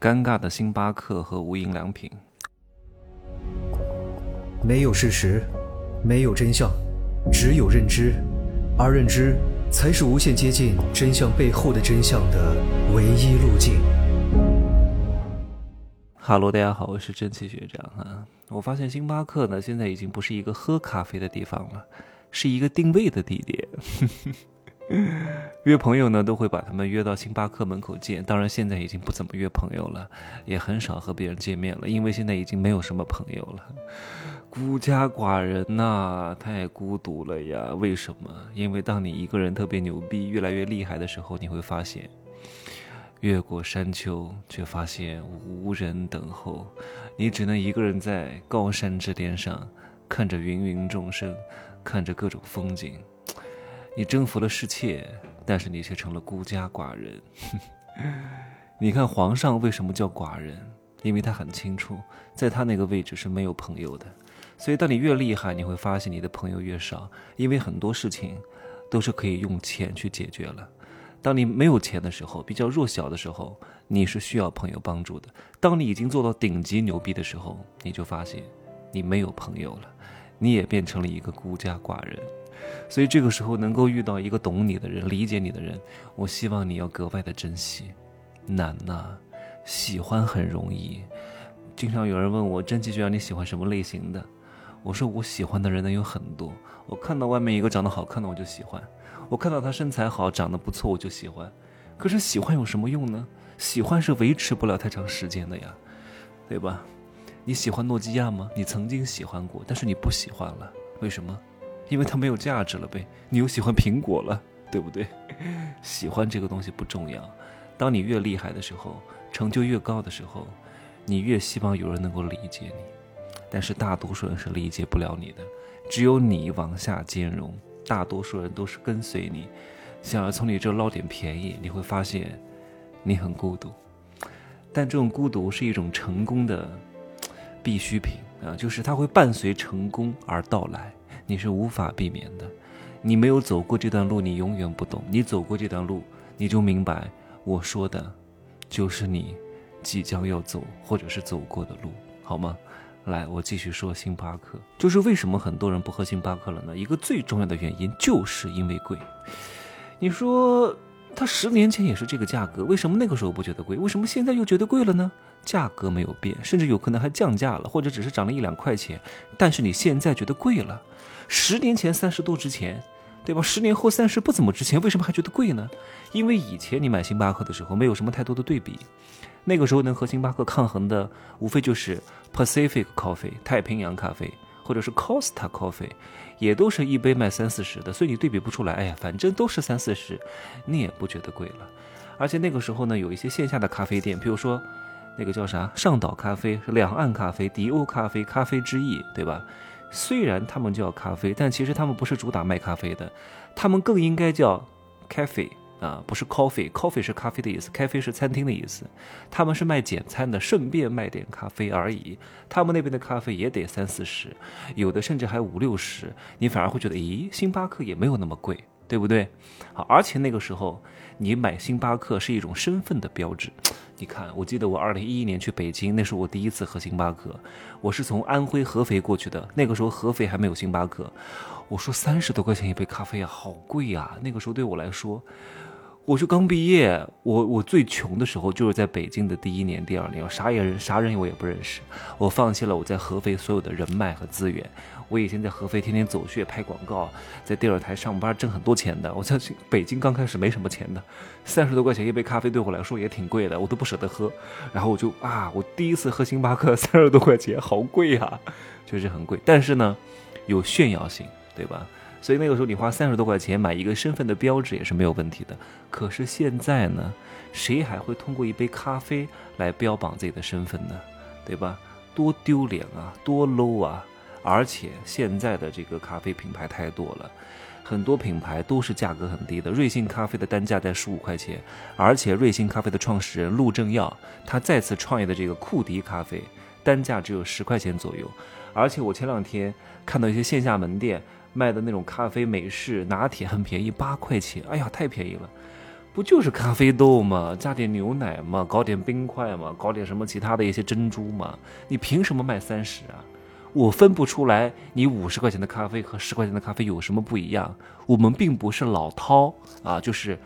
尴尬的星巴克和无印良品。没有事实，没有真相，只有认知，而认知才是无限接近真相背后的真相的唯一路径。哈喽，大家好，我是蒸汽学长啊。我发现星巴克呢，现在已经不是一个喝咖啡的地方了，是一个定位的地点。约朋友呢，都会把他们约到星巴克门口见。当然，现在已经不怎么约朋友了，也很少和别人见面了，因为现在已经没有什么朋友了。孤家寡人呐，太孤独了呀！为什么？因为当你一个人特别牛逼、越来越厉害的时候，你会发现，越过山丘，却发现无人等候，你只能一个人在高山之巅上，看着芸芸众生，看着各种风景。你征服了世界，但是你却成了孤家寡人。你看皇上为什么叫寡人？因为他很清楚，在他那个位置是没有朋友的。所以，当你越厉害，你会发现你的朋友越少，因为很多事情都是可以用钱去解决了。当你没有钱的时候，比较弱小的时候，你是需要朋友帮助的。当你已经做到顶级牛逼的时候，你就发现你没有朋友了，你也变成了一个孤家寡人。所以这个时候能够遇到一个懂你的人、理解你的人，我希望你要格外的珍惜。难呐，喜欢很容易。经常有人问我，真奇学长你喜欢什么类型的？我说我喜欢的人呢有很多。我看到外面一个长得好看的我就喜欢，我看到他身材好、长得不错我就喜欢。可是喜欢有什么用呢？喜欢是维持不了太长时间的呀，对吧？你喜欢诺基亚吗？你曾经喜欢过，但是你不喜欢了，为什么？因为它没有价值了呗，你又喜欢苹果了，对不对？喜欢这个东西不重要，当你越厉害的时候，成就越高的时候，你越希望有人能够理解你，但是大多数人是理解不了你的，只有你往下兼容，大多数人都是跟随你，想要从你这捞点便宜，你会发现，你很孤独，但这种孤独是一种成功的必需品啊，就是它会伴随成功而到来。你是无法避免的，你没有走过这段路，你永远不懂。你走过这段路，你就明白我说的，就是你即将要走或者是走过的路，好吗？来，我继续说星巴克，就是为什么很多人不喝星巴克了呢？一个最重要的原因就是因为贵。你说它十年前也是这个价格，为什么那个时候不觉得贵？为什么现在又觉得贵了呢？价格没有变，甚至有可能还降价了，或者只是涨了一两块钱，但是你现在觉得贵了。十年前三十多值钱，对吧？十年后三十不怎么值钱，为什么还觉得贵呢？因为以前你买星巴克的时候没有什么太多的对比，那个时候能和星巴克抗衡的无非就是 Pacific Coffee 太平洋咖啡，或者是 Costa Coffee，也都是一杯卖三四十的，所以你对比不出来。哎呀，反正都是三四十，你也不觉得贵了。而且那个时候呢，有一些线下的咖啡店，比如说那个叫啥上岛咖啡、两岸咖啡、迪欧咖啡、咖啡之翼，对吧？虽然他们叫咖啡，但其实他们不是主打卖咖啡的，他们更应该叫 cafe 啊，不是 coffee。coffee 是咖啡的意思，cafe 是餐厅的意思。他们是卖简餐的，顺便卖点咖啡而已。他们那边的咖啡也得三四十，有的甚至还五六十。你反而会觉得，咦，星巴克也没有那么贵，对不对？好，而且那个时候你买星巴克是一种身份的标志。你看，我记得我二零一一年去北京，那是我第一次喝星巴克。我是从安徽合肥过去的，那个时候合肥还没有星巴克。我说三十多块钱一杯咖啡啊，好贵啊！那个时候对我来说，我就刚毕业，我我最穷的时候就是在北京的第一年、第二年，我啥也啥人我也不认识，我放弃了我在合肥所有的人脉和资源。我以前在合肥天天走穴拍广告，在电视台上班挣很多钱的。我在北京刚开始没什么钱的，三十多块钱一杯咖啡对我来说也挺贵的，我都不舍得喝。然后我就啊，我第一次喝星巴克三十多块钱，好贵呀，确实很贵。但是呢，有炫耀性，对吧？所以那个时候你花三十多块钱买一个身份的标志也是没有问题的。可是现在呢，谁还会通过一杯咖啡来标榜自己的身份呢？对吧？多丢脸啊，多 low 啊！而且现在的这个咖啡品牌太多了，很多品牌都是价格很低的。瑞幸咖啡的单价在十五块钱，而且瑞幸咖啡的创始人陆正耀，他再次创业的这个库迪咖啡，单价只有十块钱左右。而且我前两天看到一些线下门店卖的那种咖啡美式拿铁很便宜，八块钱，哎呀，太便宜了。不就是咖啡豆吗？加点牛奶嘛，搞点冰块嘛，搞点什么其他的一些珍珠嘛？你凭什么卖三十啊？我分不出来你五十块钱的咖啡和十块钱的咖啡有什么不一样。我们并不是老饕啊，就是。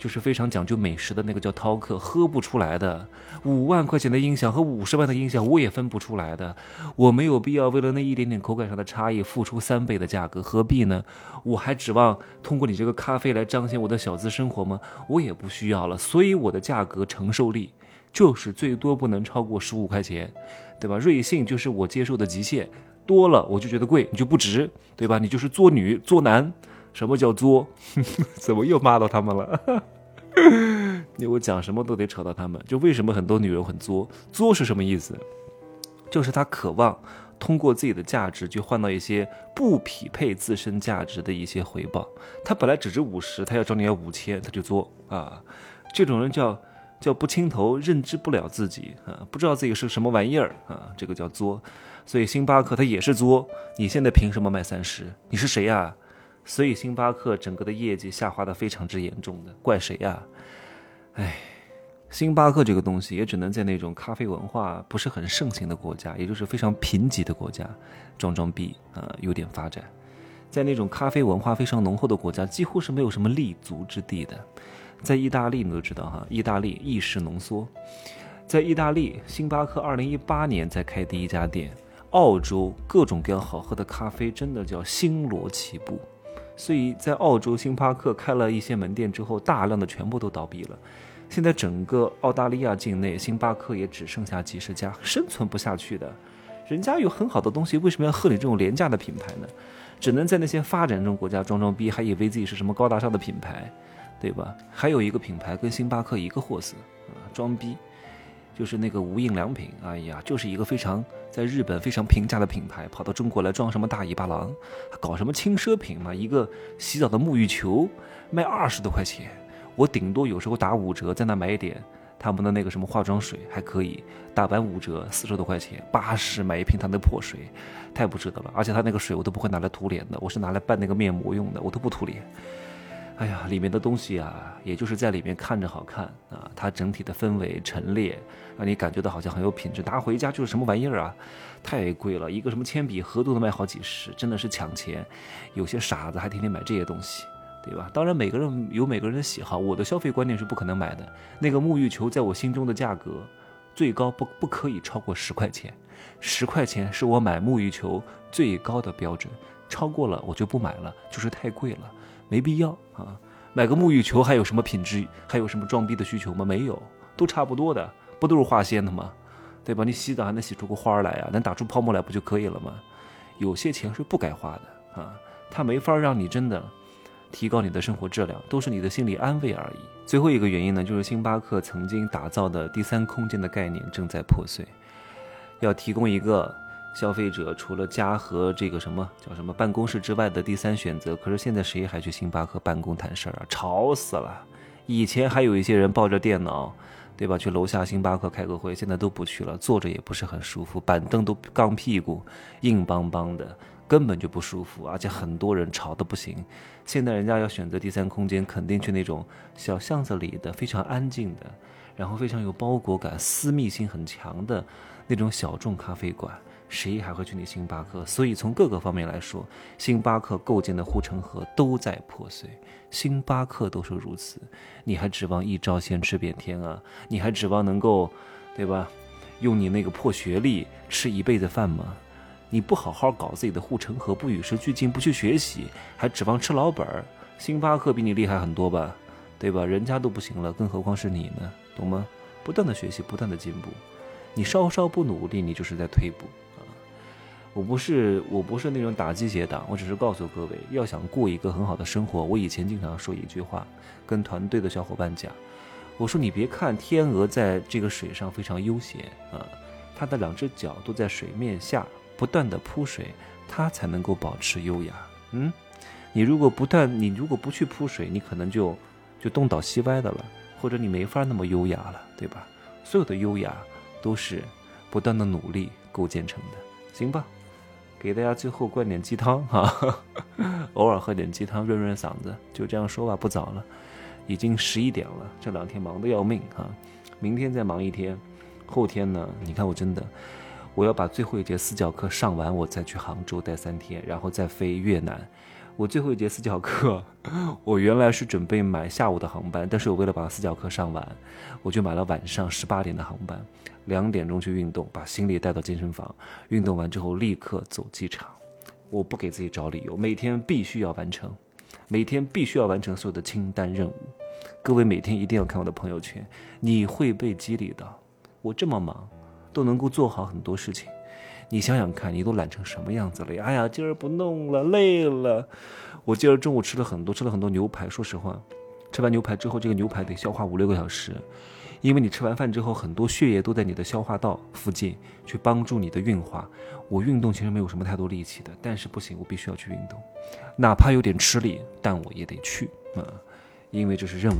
就是非常讲究美食的那个叫饕客，喝不出来的。五万块钱的音响和五十万的音响，我也分不出来的。我没有必要为了那一点点口感上的差异付出三倍的价格，何必呢？我还指望通过你这个咖啡来彰显我的小资生活吗？我也不需要了。所以我的价格承受力就是最多不能超过十五块钱，对吧？瑞幸就是我接受的极限，多了我就觉得贵，你就不值，对吧？你就是作女作男。什么叫作？怎么又骂到他们了？你我讲什么都得扯到他们。就为什么很多女人很作？作是什么意思？就是她渴望通过自己的价值去换到一些不匹配自身价值的一些回报。她本来只值五十，她要找你要五千，她就作啊。这种人叫叫不清头，认知不了自己啊，不知道自己是什么玩意儿啊，这个叫作。所以星巴克它也是作。你现在凭什么卖三十？你是谁呀？所以星巴克整个的业绩下滑的非常之严重的，怪谁呀？哎，星巴克这个东西也只能在那种咖啡文化不是很盛行的国家，也就是非常贫瘠的国家，装装逼啊，有点发展。在那种咖啡文化非常浓厚的国家，几乎是没有什么立足之地的。在意大利，你都知道哈，意大利意式浓缩。在意大利，星巴克二零一八年才开第一家店。澳洲各种各样好喝的咖啡真的叫星罗棋布。所以在澳洲，星巴克开了一些门店之后，大量的全部都倒闭了。现在整个澳大利亚境内，星巴克也只剩下几十家，生存不下去的。人家有很好的东西，为什么要喝你这种廉价的品牌呢？只能在那些发展中国家装装逼，还以为自己是什么高大上的品牌，对吧？还有一个品牌跟星巴克一个货色啊，装逼。就是那个无印良品，哎呀，就是一个非常在日本非常平价的品牌，跑到中国来装什么大尾巴狼，搞什么轻奢品嘛？一个洗澡的沐浴球卖二十多块钱，我顶多有时候打五折，在那买一点他们的那个什么化妆水还可以，打完五折四十多块钱，八十买一瓶他那破水，太不值得了。而且他那个水我都不会拿来涂脸的，我是拿来拌那个面膜用的，我都不涂脸。哎呀，里面的东西啊，也就是在里面看着好看啊，它整体的氛围陈列，让你感觉到好像很有品质。拿回家就是什么玩意儿啊，太贵了，一个什么铅笔盒都能卖好几十，真的是抢钱。有些傻子还天天买这些东西，对吧？当然每个人有每个人的喜好，我的消费观念是不可能买的。那个沐浴球在我心中的价格，最高不不可以超过十块钱，十块钱是我买沐浴球最高的标准，超过了我就不买了，就是太贵了。没必要啊，买个沐浴球还有什么品质，还有什么装逼的需求吗？没有，都差不多的，不都是化纤的吗？对吧？你洗澡还能洗出个花来啊？能打出泡沫来不就可以了吗？有些钱是不该花的啊，它没法让你真的提高你的生活质量，都是你的心理安慰而已。最后一个原因呢，就是星巴克曾经打造的第三空间的概念正在破碎，要提供一个。消费者除了家和这个什么叫什么办公室之外的第三选择，可是现在谁还去星巴克办公谈事儿啊？吵死了！以前还有一些人抱着电脑，对吧？去楼下星巴克开个会，现在都不去了，坐着也不是很舒服，板凳都杠屁股，硬邦邦的，根本就不舒服，而且很多人吵得不行。现在人家要选择第三空间，肯定去那种小巷子里的非常安静的，然后非常有包裹感、私密性很强的那种小众咖啡馆。谁还会去你星巴克？所以从各个方面来说，星巴克构建的护城河都在破碎。星巴克都是如此，你还指望一招鲜吃遍天啊？你还指望能够，对吧？用你那个破学历吃一辈子饭吗？你不好好搞自己的护城河，不与时俱进，不去学习，还指望吃老本儿？星巴克比你厉害很多吧？对吧？人家都不行了，更何况是你呢？懂吗？不断的学习，不断的进步，你稍稍不努力，你就是在退步。我不是我不是那种打鸡血党，我只是告诉各位，要想过一个很好的生活，我以前经常说一句话，跟团队的小伙伴讲，我说你别看天鹅在这个水上非常悠闲啊，它的两只脚都在水面下不断的扑水，它才能够保持优雅。嗯，你如果不断，你如果不去扑水，你可能就就东倒西歪的了，或者你没法那么优雅了，对吧？所有的优雅都是不断的努力构建成的，行吧？给大家最后灌点鸡汤哈，偶尔喝点鸡汤润润嗓子，就这样说吧，不早了。已经十一点了，这两天忙得要命哈，明天再忙一天，后天呢？你看我真的，我要把最后一节私教课上完，我再去杭州待三天，然后再飞越南。我最后一节私教课，我原来是准备买下午的航班，但是我为了把私教课上完，我就买了晚上十八点的航班，两点钟去运动，把行李带到健身房，运动完之后立刻走机场。我不给自己找理由，每天必须要完成，每天必须要完成所有的清单任务。各位每天一定要看我的朋友圈，你会被激励的。我这么忙，都能够做好很多事情。你想想看，你都懒成什么样子了呀？哎呀，今儿不弄了，累了。我今儿中午吃了很多，吃了很多牛排。说实话，吃完牛排之后，这个牛排得消化五六个小时，因为你吃完饭之后，很多血液都在你的消化道附近去帮助你的运化。我运动其实没有什么太多力气的，但是不行，我必须要去运动，哪怕有点吃力，但我也得去啊。因为这是任务，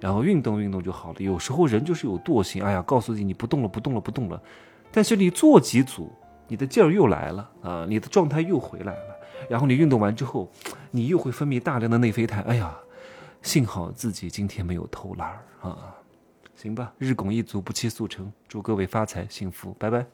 然后运动运动就好了。有时候人就是有惰性，哎呀，告诉自己你不动了，不动了，不动了。但是你做几组，你的劲儿又来了啊，你的状态又回来了。然后你运动完之后，你又会分泌大量的内啡肽。哎呀，幸好自己今天没有偷懒儿啊。行吧，日拱一卒，不期速成。祝各位发财幸福，拜拜。